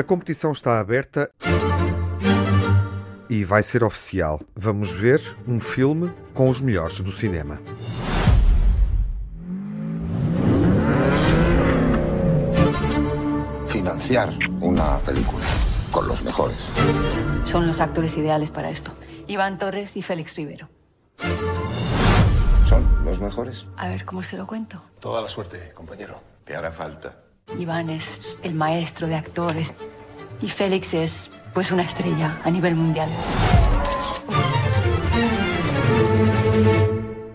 A competição está aberta e vai ser oficial. Vamos ver um filme com os melhores do cinema. Financiar una película con los mejores. Son los actores ideales para esto. Iván Torres y Félix Rivero. ¿Son los mejores? A ver, ¿cómo se lo cuento? Toda la suerte, compañero. Te hará falta. Iván es el maestro de actores y Félix es, pues, una estrella a nivel mundial.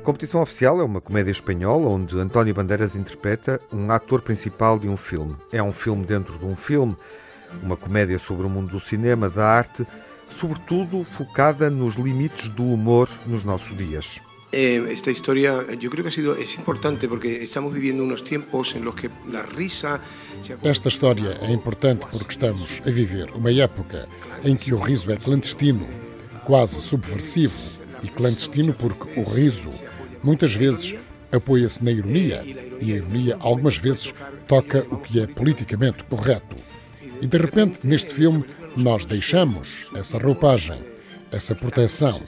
Competição Oficial é uma comédia espanhola onde António Bandeiras interpreta um ator principal de um filme. É um filme dentro de um filme, uma comédia sobre o mundo do cinema, da arte, sobretudo focada nos limites do humor nos nossos dias. Eh, esta historia yo creo que ha sido es importante porque estamos viviendo unos tiempos en los que la risa Esta história é importante porque estamos a viver uma época em que o riso é clandestino, quase subversivo e clandestino porque o riso muitas vezes apoia-se na ironia e a ironia algumas vezes toca o que é politicamente correto. E de repente neste filme nós deixamos essa roupagem, essa proteção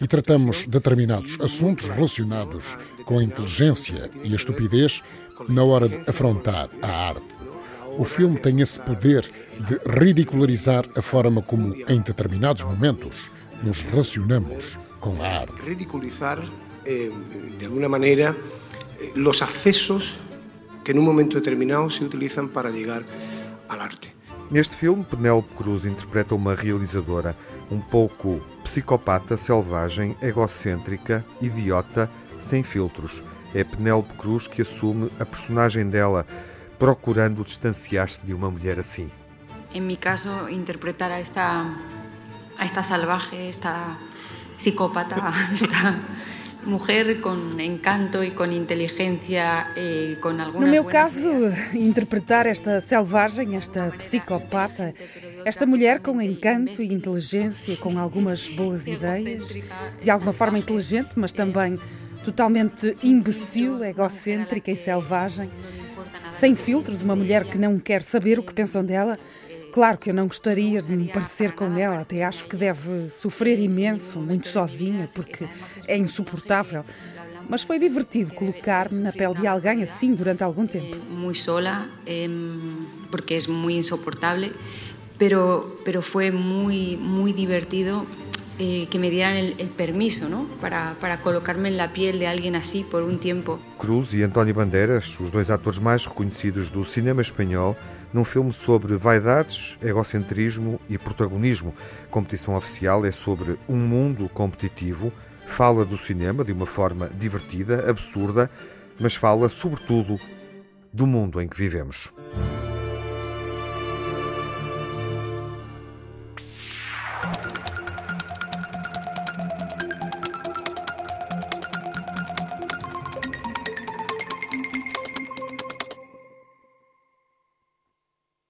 e tratamos determinados assuntos relacionados com a inteligência e a estupidez na hora de afrontar a arte. O filme tem esse poder de ridicularizar a forma como, em determinados momentos, nos relacionamos com a arte. Ridiculizar, eh, de alguna maneira, eh, los accesos que num momento determinado se utilizam para chegar. Neste filme, Penélope Cruz interpreta uma realizadora um pouco psicopata, selvagem, egocêntrica, idiota, sem filtros. É Penélope Cruz que assume a personagem dela, procurando distanciar-se de uma mulher assim. En mi caso, interpretar a esta, a esta salvaje, esta psicópata, esta mujer con encanto e com inteligência e com algumas No meu caso, interpretar esta selvagem, esta psicopata, esta mulher com encanto e inteligência, com algumas boas ideias, de alguma forma inteligente, mas também totalmente imbecil, egocêntrica e selvagem, sem filtros, uma mulher que não quer saber o que pensam dela. Claro que eu não gostaria de me parecer com ela, até acho que deve sofrer imenso, muito sozinha, porque é insuportável. Mas foi divertido colocar-me na pele de alguém assim durante algum tempo. Muito sola, porque é muito insuportável, pero foi muito, muito divertido eh, que me dieran el, el permiso ¿no? para, para, colocarme en la piel de alguien así por un tiempo. Cruz e António Bandeiras, os dois atores mais reconhecidos do cinema espanhol, num filme sobre vaidades, egocentrismo e protagonismo. Competição Oficial é sobre um mundo competitivo, fala do cinema de uma forma divertida, absurda, mas fala sobretudo do mundo em que vivemos.